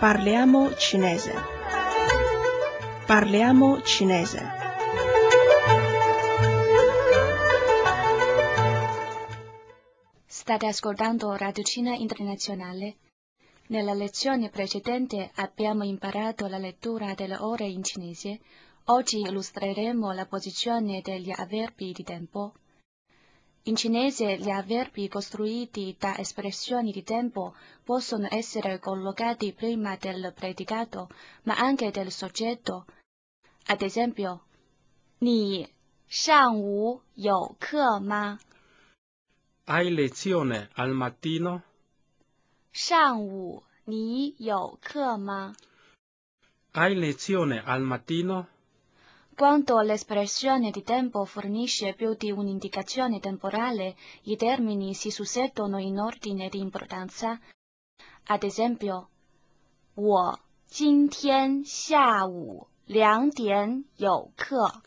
Parliamo cinese. Parliamo cinese. State ascoltando Radio Cina Internazionale. Nella lezione precedente abbiamo imparato la lettura delle ore in cinese. Oggi illustreremo la posizione degli avverbi di tempo. In cinese gli avverbi costruiti da espressioni di tempo possono essere collocati prima del predicato, ma anche del soggetto. Ad esempio, 你上午有课吗？ Hai lezione al mattino? 上午你有课吗？ Hai lezione al mattino? Quando l'espressione di tempo fornisce più di un'indicazione temporale, i termini si susseguono in ordine di importanza. Ad esempio, 我今天下午两点有课。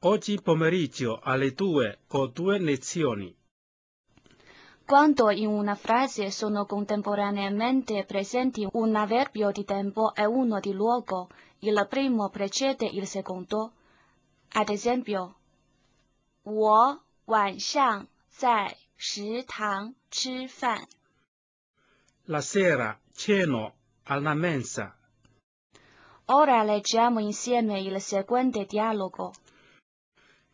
Oggi pomeriggio alle due ho due lezioni. Quando in una frase sono contemporaneamente presenti un avverbio di tempo e uno di luogo, il primo precede il secondo. Ad esempio, 我晚上在食堂吃饭。 La sera ceno alla mensa. Ora leggiamo insieme il seguente dialogo.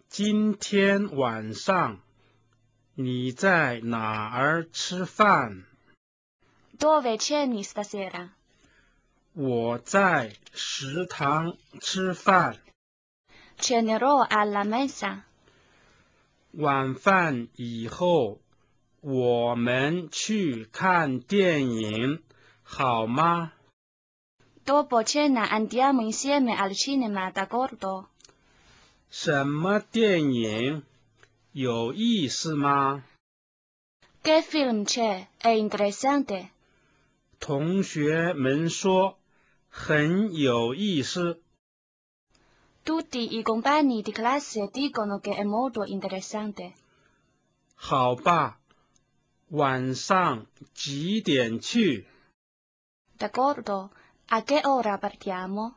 今天晚上 你在哪儿吃饭？Dove ceni stasera? 我在食堂吃饭。Cenerò alla mensa. 晚饭以后，我们去看电影，好吗？Dopo cena andiamo insieme al cinema, d'accordo? 什么电影？有意思吗？Che film c'è? È interessante. 同学们说很有意思。Tutti i compagni di classe dicono che è molto interessante. 好吧，晚上几点去？D'accordo? A che ora partiamo?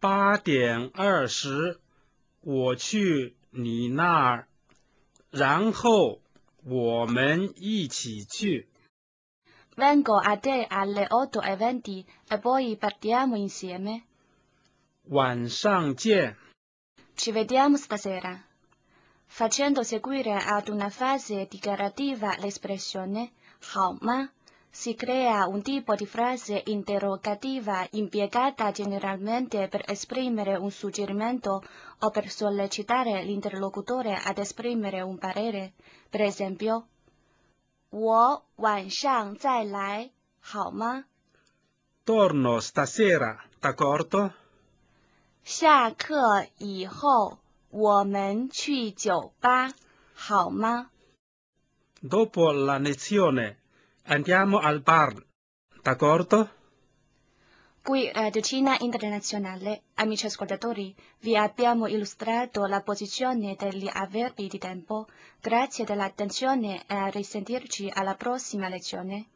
八点二十，我去你那儿，然后我们一起去。 Vengo a te alle 8.20 e poi partiamo insieme. 晚上见。 Ci vediamo stasera. Facendo seguire ad una fase dichiarativa l'espressione 好吗 si crea un tipo di frase interrogativa impiegata generalmente per esprimere un suggerimento o per sollecitare l'interlocutore ad esprimere un parere. Per esempio, 我晚上再来好吗 Torno stasera, d'accordo? 下课以后我们去酒吧好吗 Dopo la lezione andiamo al bar, d'accordo? Qui Radio Cina Internazionale, amici ascoltatori, vi abbiamo illustrato la posizione degli avverbi di tempo. Grazie dell'attenzione e a risentirci alla prossima lezione.